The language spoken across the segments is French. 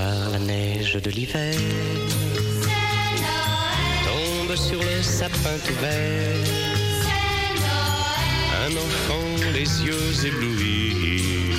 la neige de l'hiver tombe sur le sapin tout vert. Un enfant, les yeux éblouis,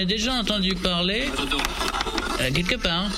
ai déjà entendu parler euh, quelque part.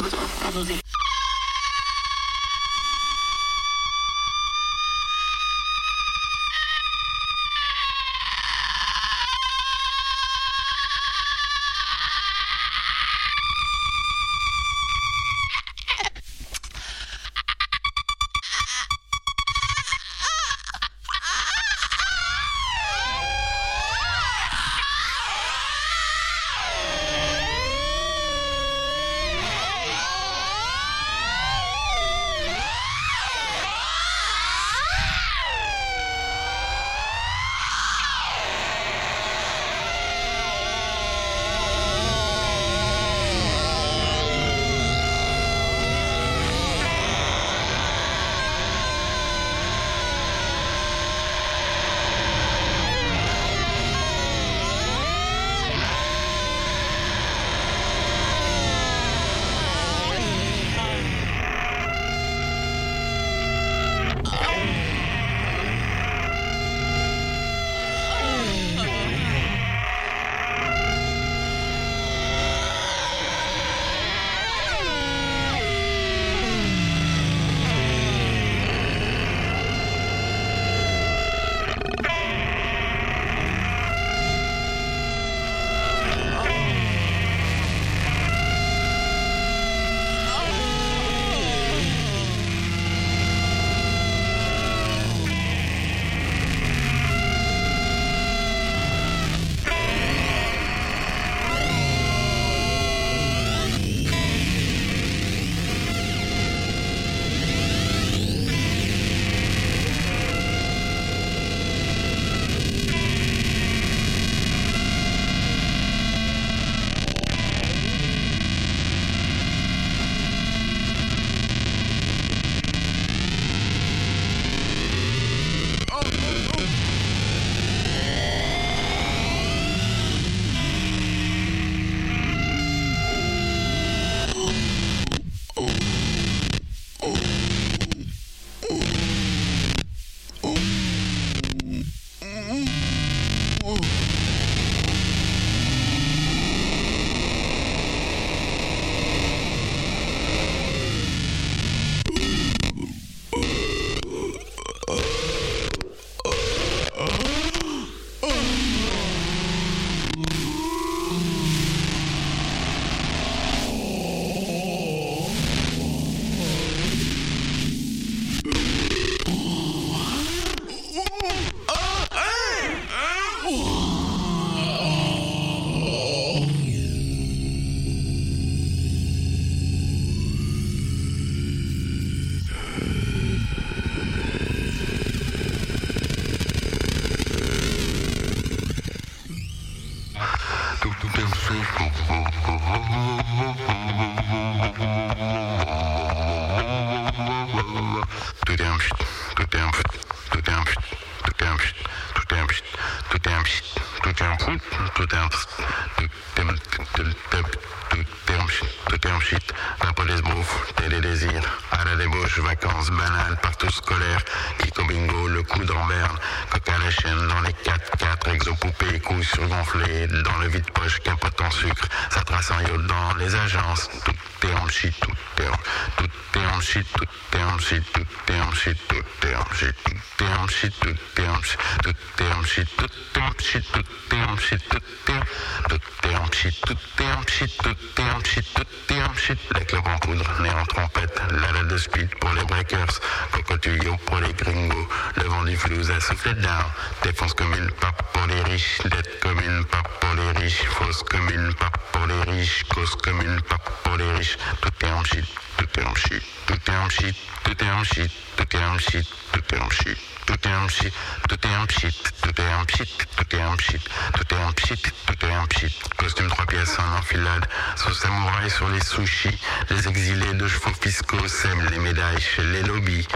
les lobbies,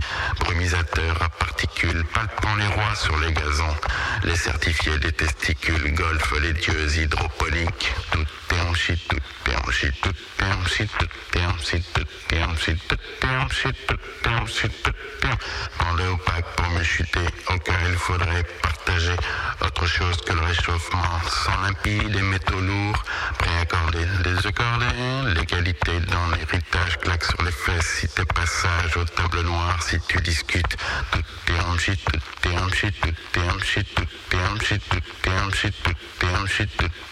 brumisateurs à particules, palpant les rois sur les gazons, les certifiés des testicules, golf, les dieux hydroponiques, tout péanchi, tout péanchi, tout péanchi, tout péanchi, tout péanchi, tout péanchi, tout péanchi, tout péanchi, Dans opaque pour me chuter, au cœur il faudrait partager autre chose que le réchauffement, sans limpide et métaux lourds, prêt à préaccordés, désaccordés, l'égalité dans l'héritage claque sur les fesses. Si t'es passage aux tables noires, si tu discutes, tout est en shit, tout est en shit, tout est en shit, tout est en shit, tout est en shit, tout est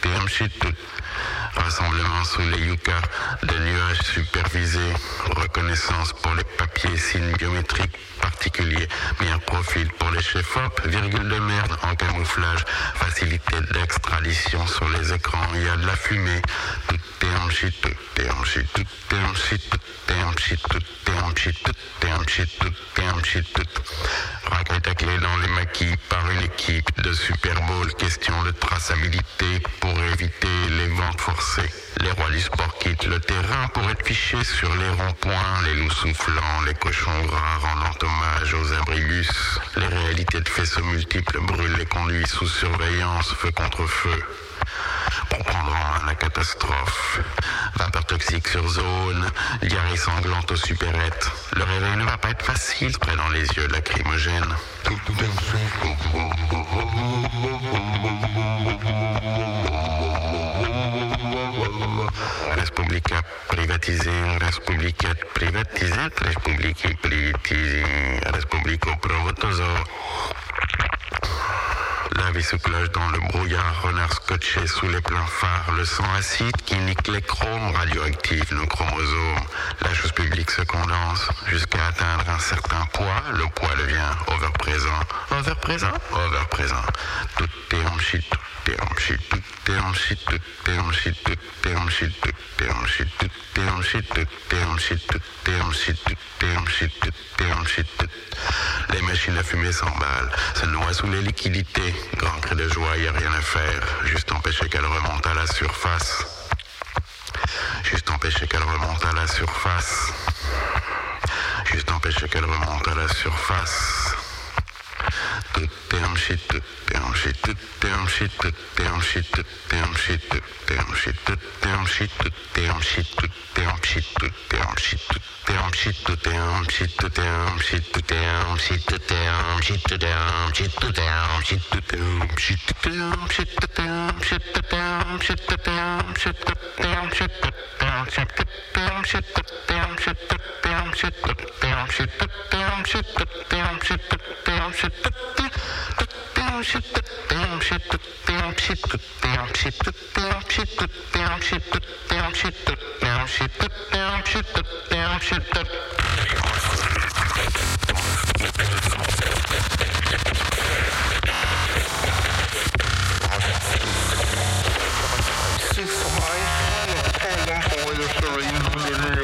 tout est shit, tout Rassemblement sous les yucca, des nuages supervisés, reconnaissance pour les papiers, signes biométriques particuliers, bien profil pour les chefs-op, virgule de merde en camouflage, facilité d'extradition sur les écrans, il y a de la fumée, tout en shit, tout en shit, tout en shit, tout en shit, tout en shit, tout en shit, tout en shit, tout. Raquette dans les maquis par une équipe de Super Bowl, question de traçabilité pour éviter les ventes forcées. Les rois du sport quittent le terrain pour être fichés sur les ronds-points, les loups soufflants, les cochons gras rendant hommage aux abrigus. Les réalités de faisceaux multiples brûlent les conduits sous surveillance, feu contre feu. Pour prendre en la catastrophe. Vapeur toxique sur zone, diarrhée sanglante aux supérettes. Le réveil ne va pas être facile, près dans les yeux lacrymogènes. Республика приватизира, Республика приватизат, Республики приватизи, Республику провото за La vie se cloche dans le brouillard, renard scotché sous les pleins phares, le sang acide qui nique les chromes radioactifs, nos chromosomes. La chose publique se condense jusqu'à atteindre un certain poids. Le poids devient overprésent. Overprésent Overprésent. Tout est en shit, tout est en shit, tout est en shit, tout est en shit, tout est en shit, tout est en shit, tout est en shit, tout est en shit, tout est en shit, tout est en shit, tout est en shit, tout les machines à fumer s'emballent, se noient sous les liquidités. Grand cri de joie, y a rien à faire. Juste empêcher qu'elle remonte à la surface. Juste empêcher qu'elle remonte à la surface. Juste empêcher qu'elle remonte à la surface. Shit, Six five, and one boy, the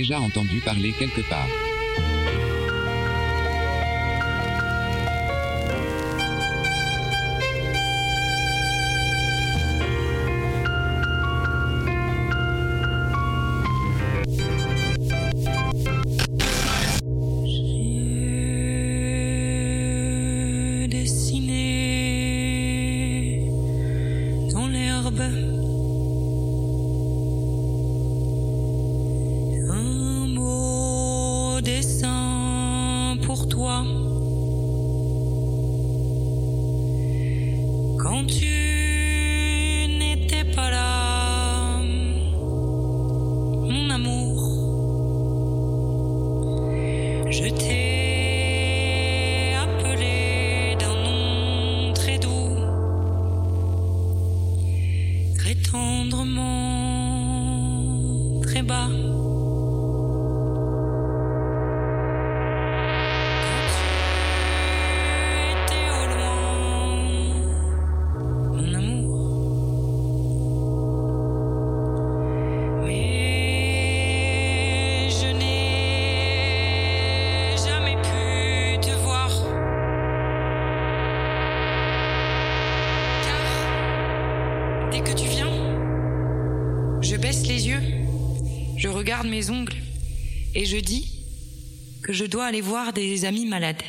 déjà entendu parler quelque part. bas. et je dis que je dois aller voir des amis malades.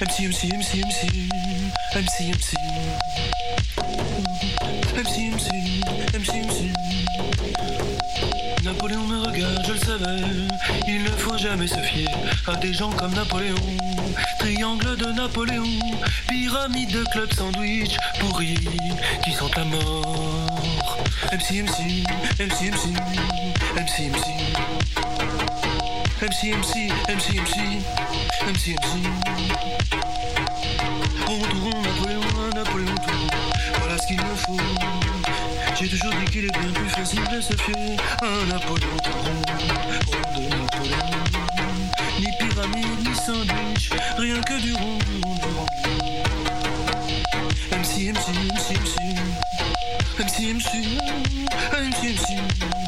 MC, MC, MC, MC, MC, MC. MC, MC, MC, MC. Napoléon me regarde, je le savais. Il ne faut jamais se fier à des gens comme Napoléon. Triangle de Napoléon, pyramide de club sandwich pourri qui sentent la mort. MC, MC, MC, MC, MC, MC. MC, MC, MC, MC, MC, MC. Rond, tout rond, Napoléon, Napoléon, tout rond. Voilà ce qu'il me faut. J'ai toujours dit qu'il est bien plus facile de se fier à un Napoléon. Rond de Napoléon. Ni pyramide, ni sandwich, rien que du rond, du rond, du rond. MC, MC, MC, MC. MC, MC, MC, MC.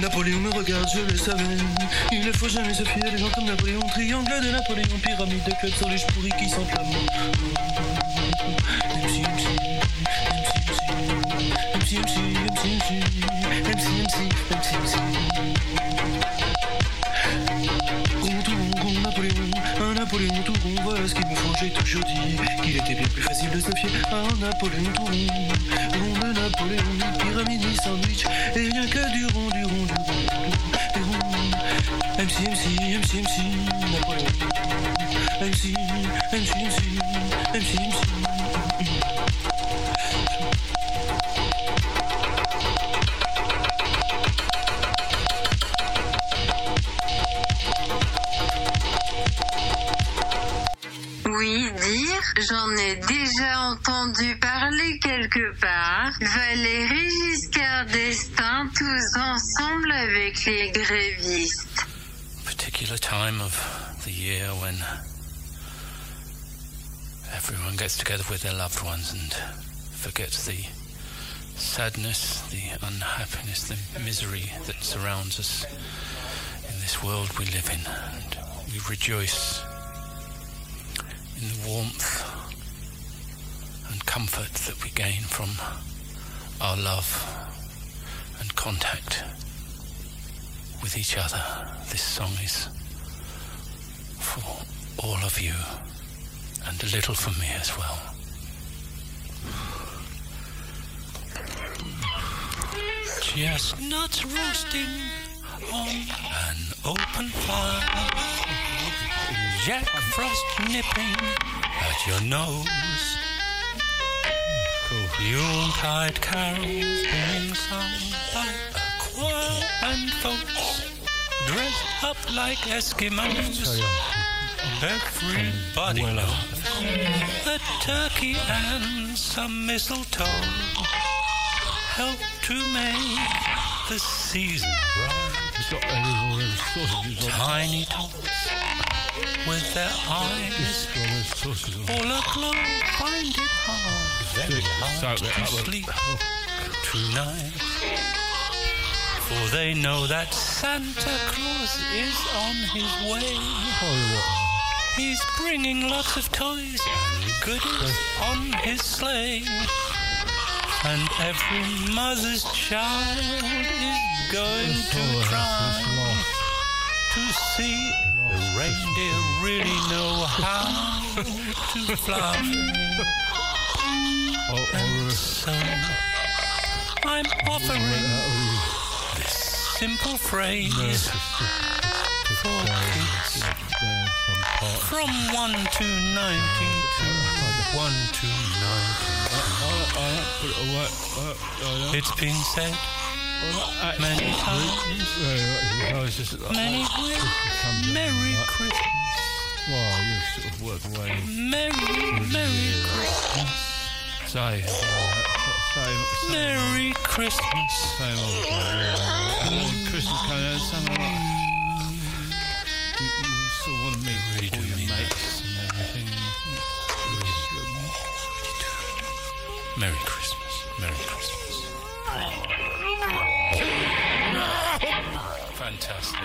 Napoléon me regarde, je le savais. Il ne faut jamais se fier des gens comme Napoléon. Triangle de Napoléon, pyramide de club sur les pourri qui s'enflamme. Napoléon? Tout rond, voilà ce qu'il me faut, j'ai toujours dit qu'il était bien plus facile de se fier à Napoléon tout rond. MC, MC, MC, MC, MC, MC. Time of the year when everyone gets together with their loved ones and forgets the sadness, the unhappiness, the misery that surrounds us in this world we live in. And we rejoice in the warmth and comfort that we gain from our love and contact with each other. This song is for all of you and a little for me as well. Chestnuts roasting on an open fire. Jack Frost nipping at your nose. Yuletide carols being sung by a choir and folks dressed up like Eskimos. Everybody knows a turkey and some mistletoe help to make the season bright. Tiny tots with their eyes all aglow find it hard, very hard to sleep tonight. For they know that Santa Claus is on his way. He's bringing lots of toys and goodies on his sleigh. And every mother's child is going to try to see the reindeer really know how to fly. Oh, oh. And so I'm offering simple phrase for kids from 1 to 92. 1 to 92. It's been said many times. Uh, many ways. Merry Christmas. Well, you sort of work away. Merry, Merry Christmas. Say, same, Merry Christmas. same old. Christmas coming out, something like you, you sort of want to meet Really all your mates and everything. Merry Christmas. Merry Christmas. Fantastic.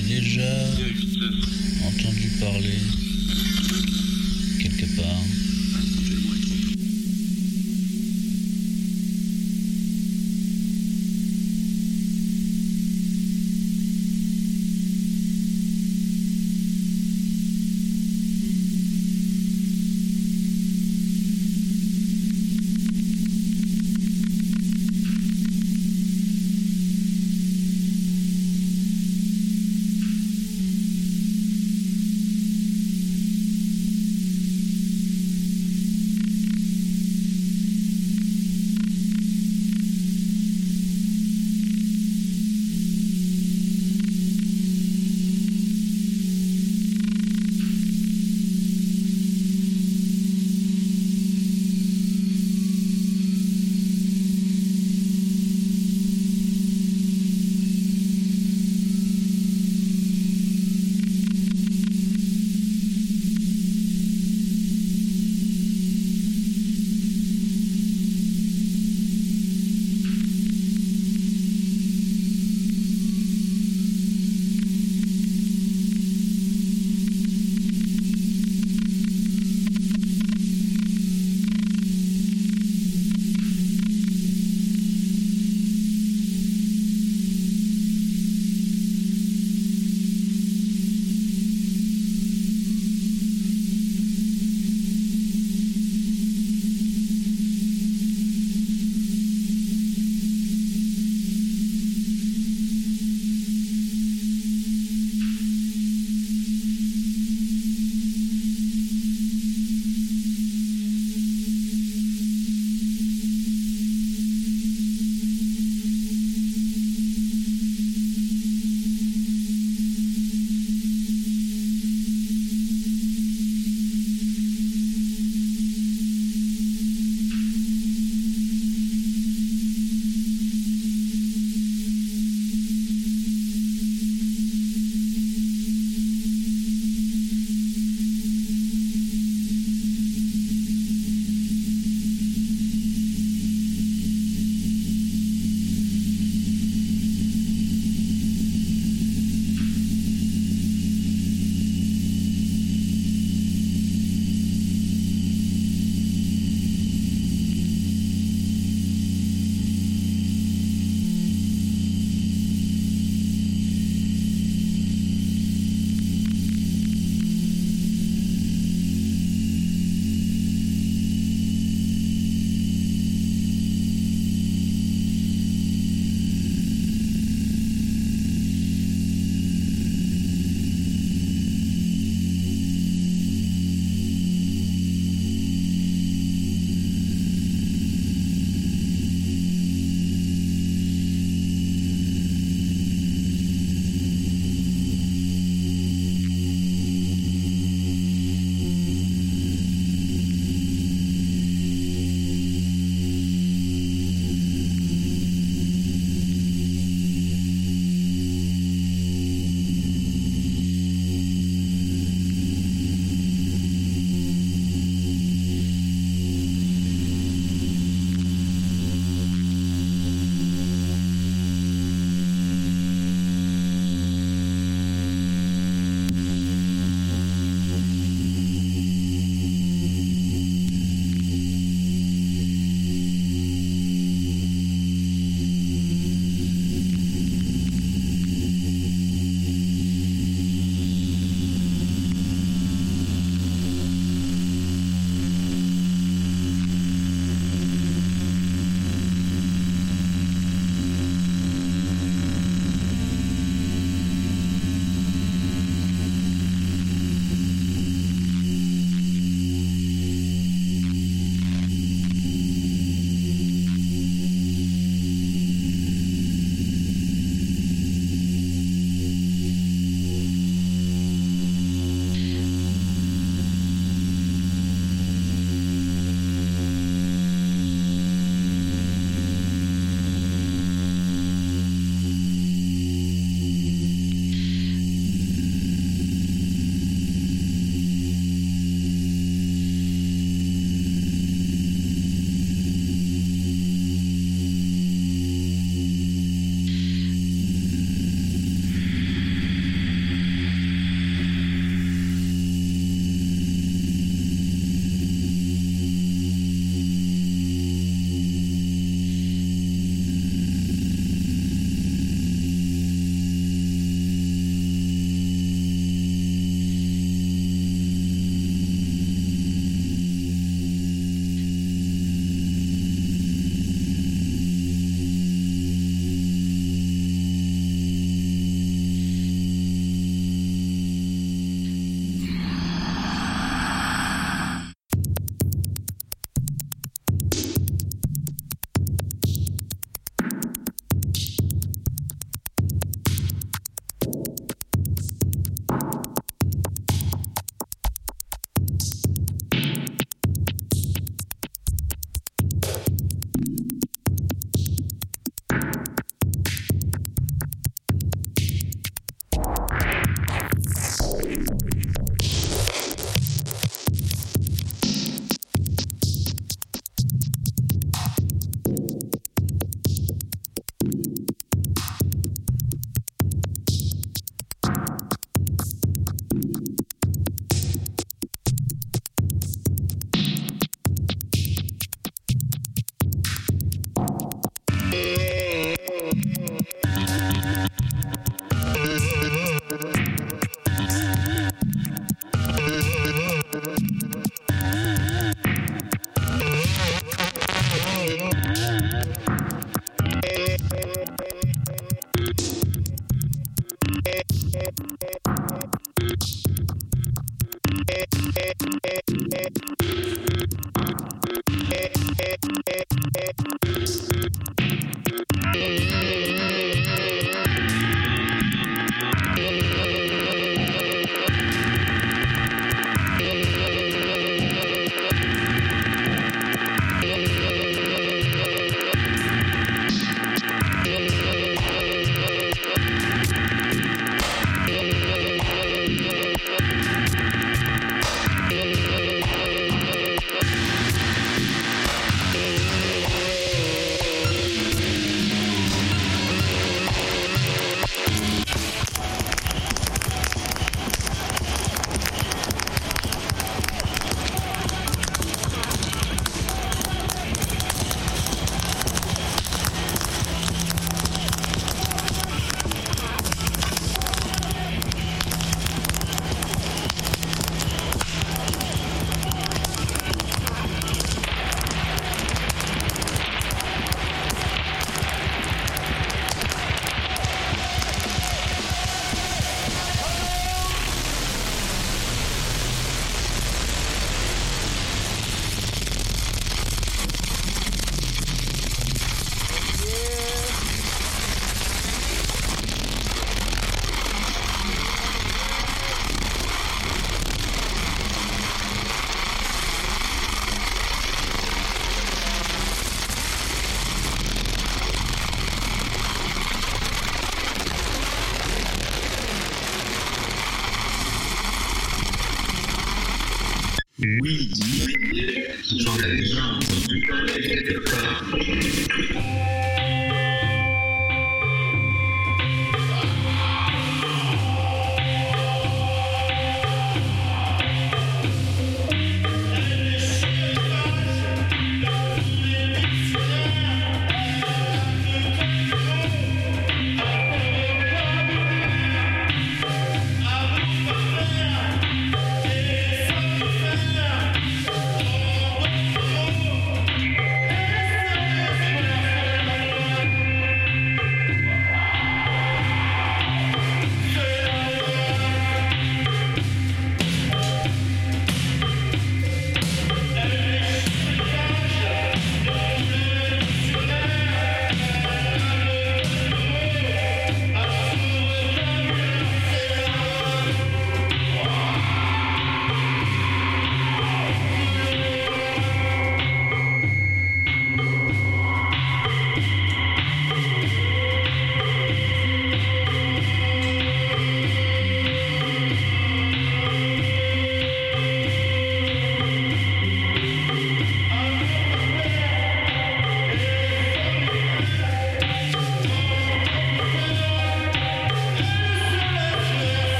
déjà entendu parler quelque part.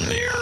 on there.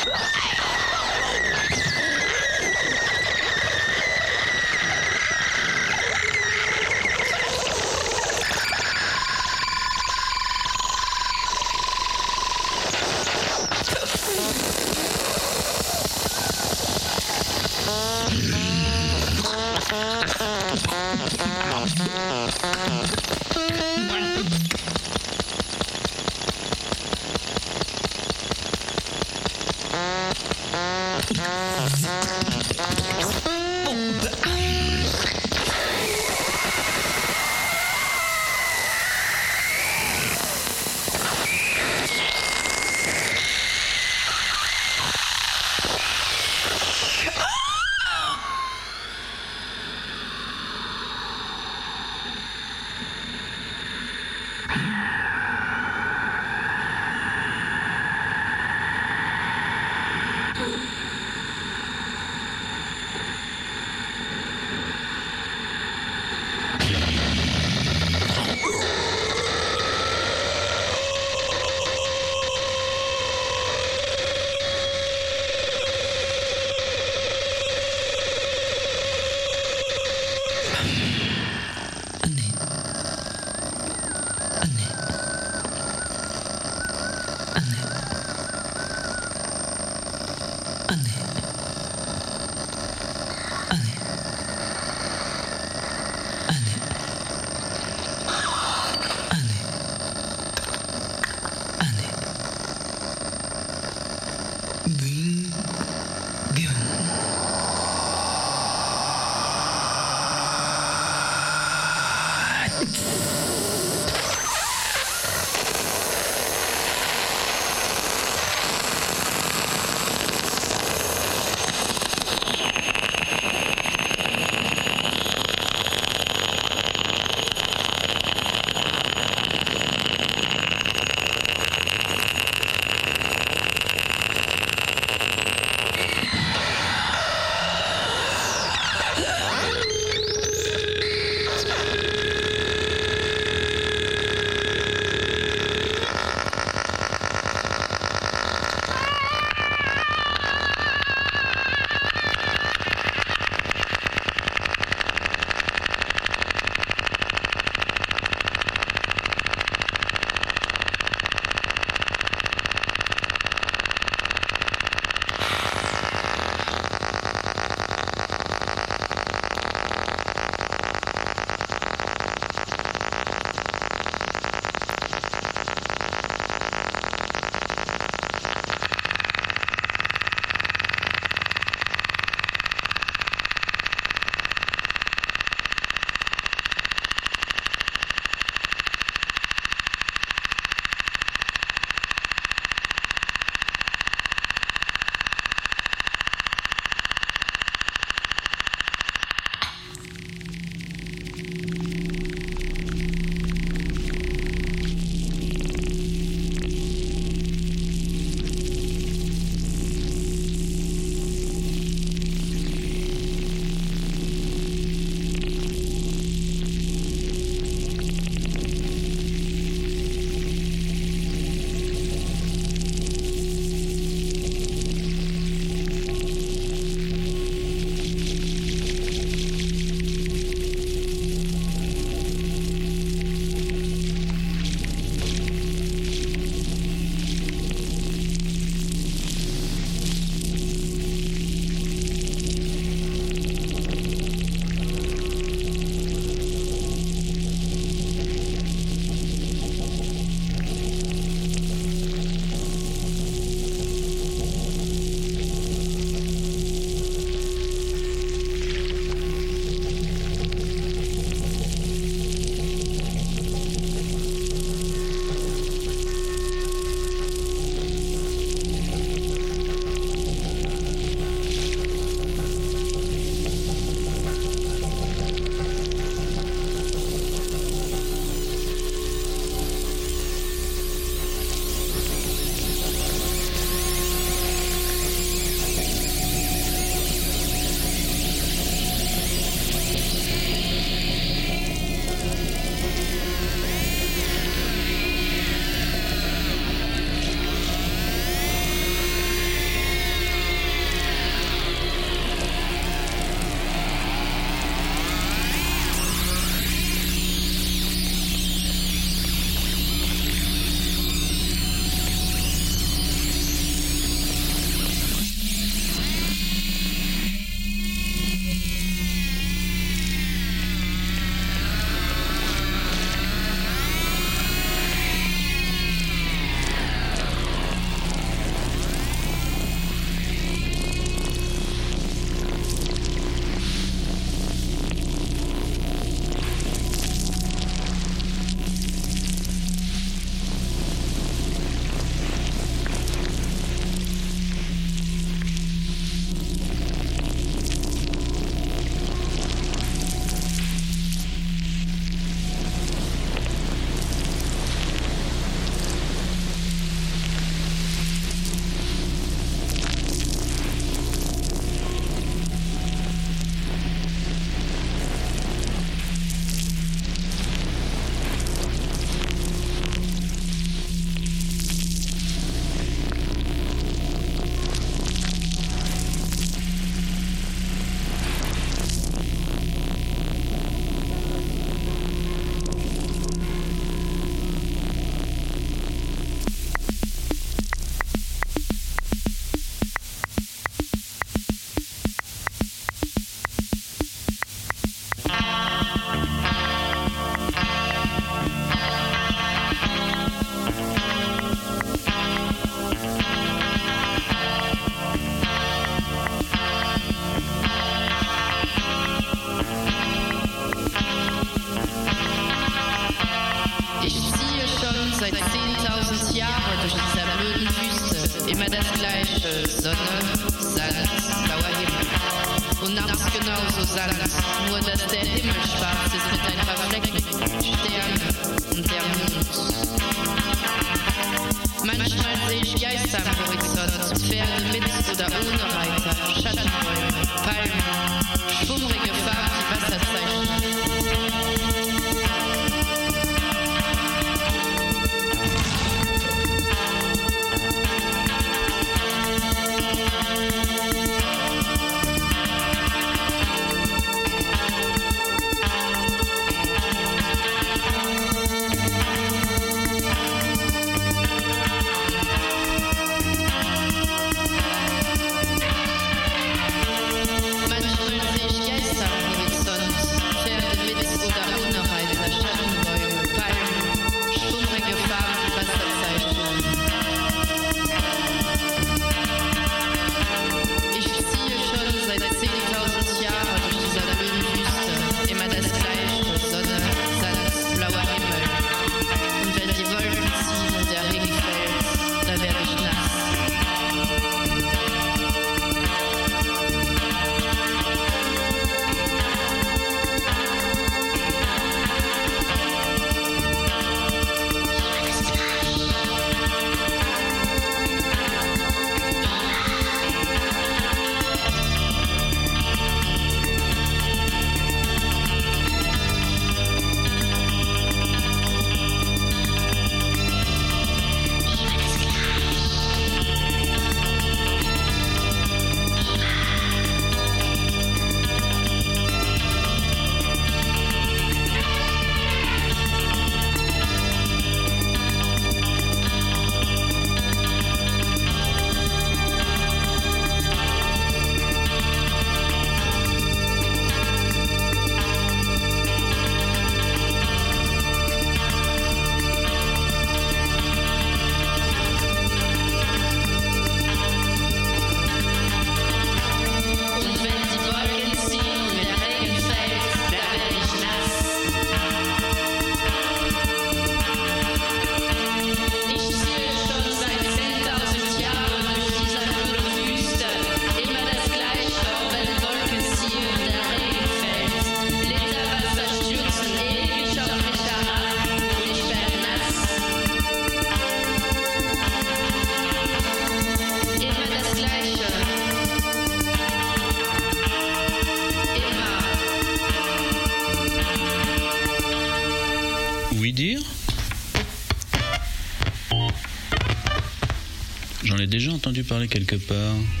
Parler quelque part.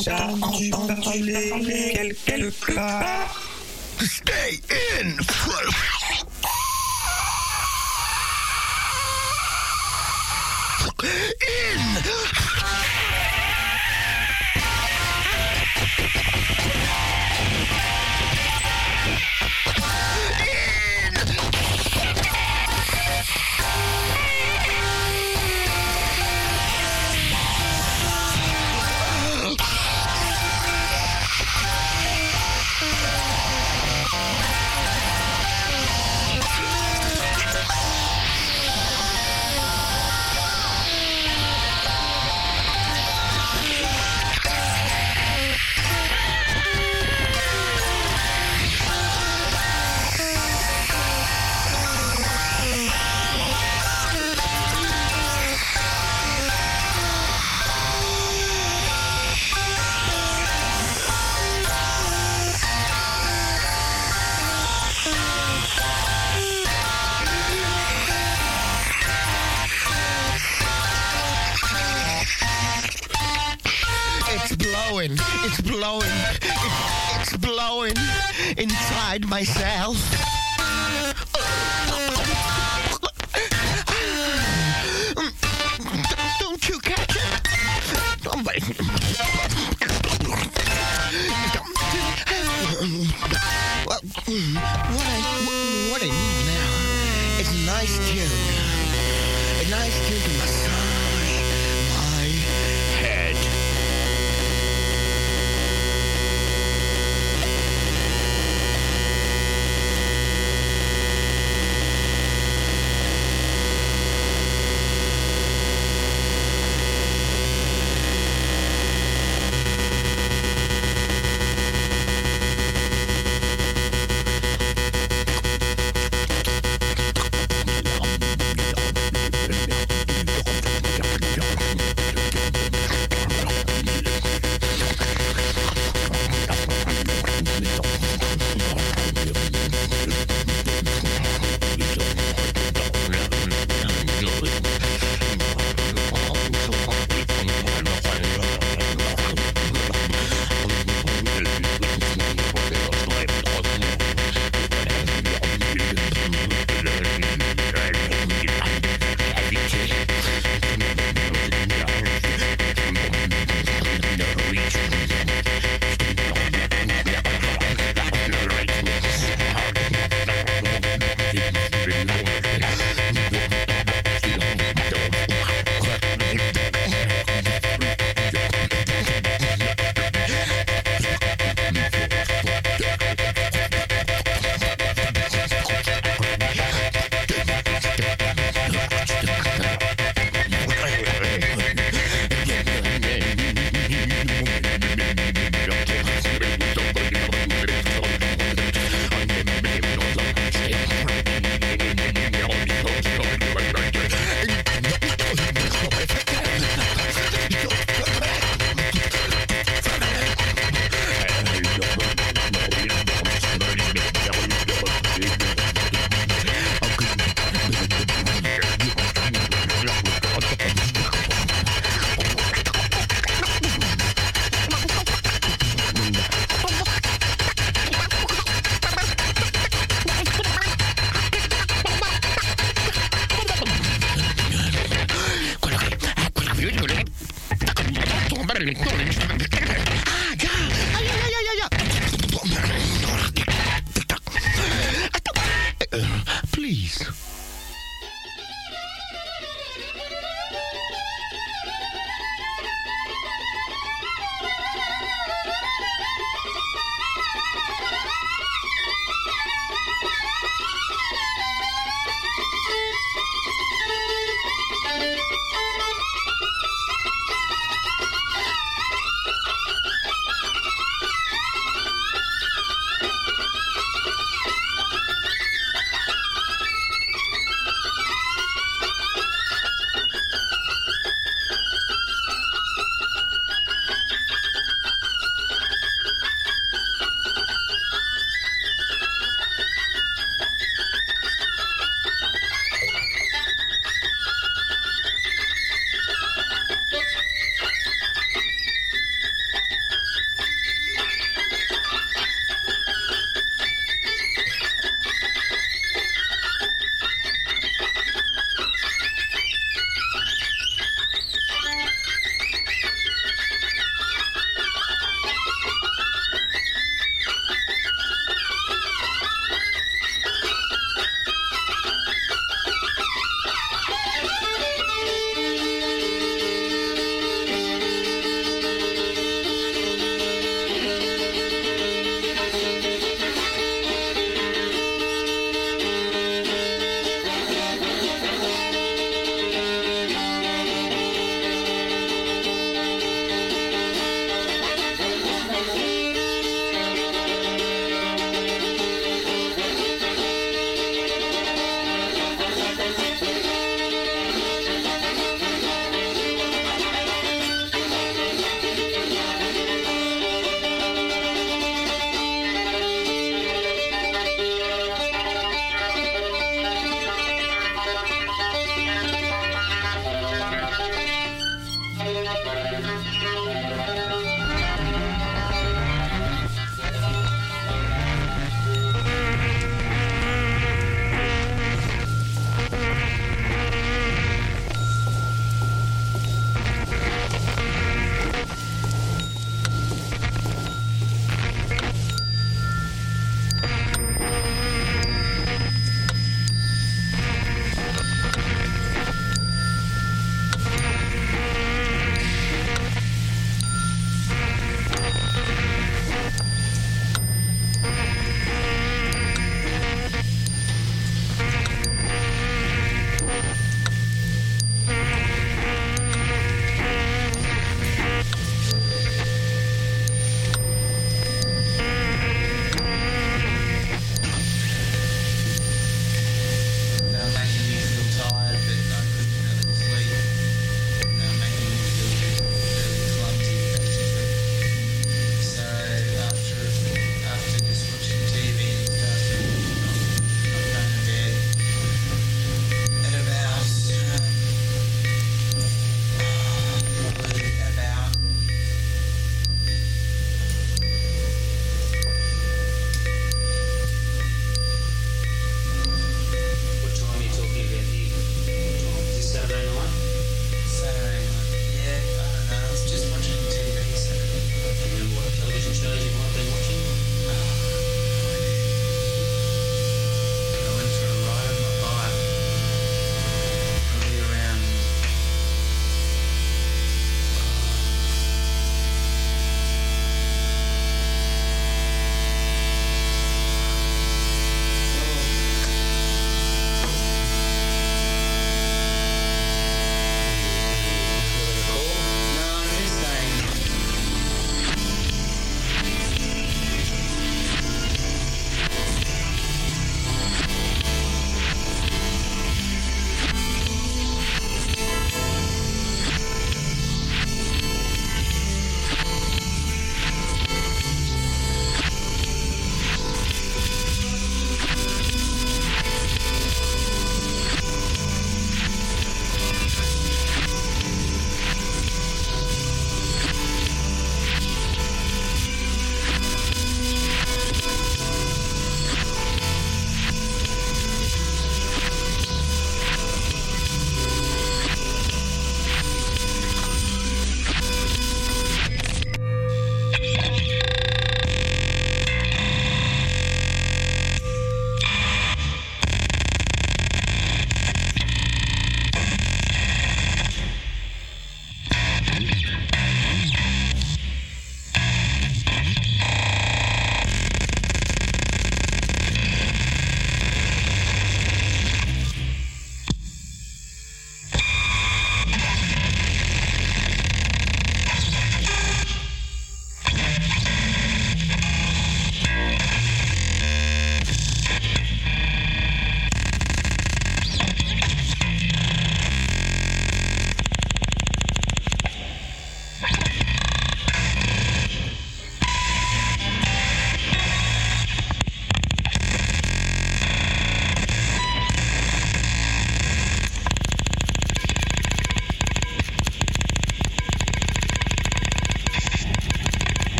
Déjà entendu parler quelque part. myself.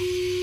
you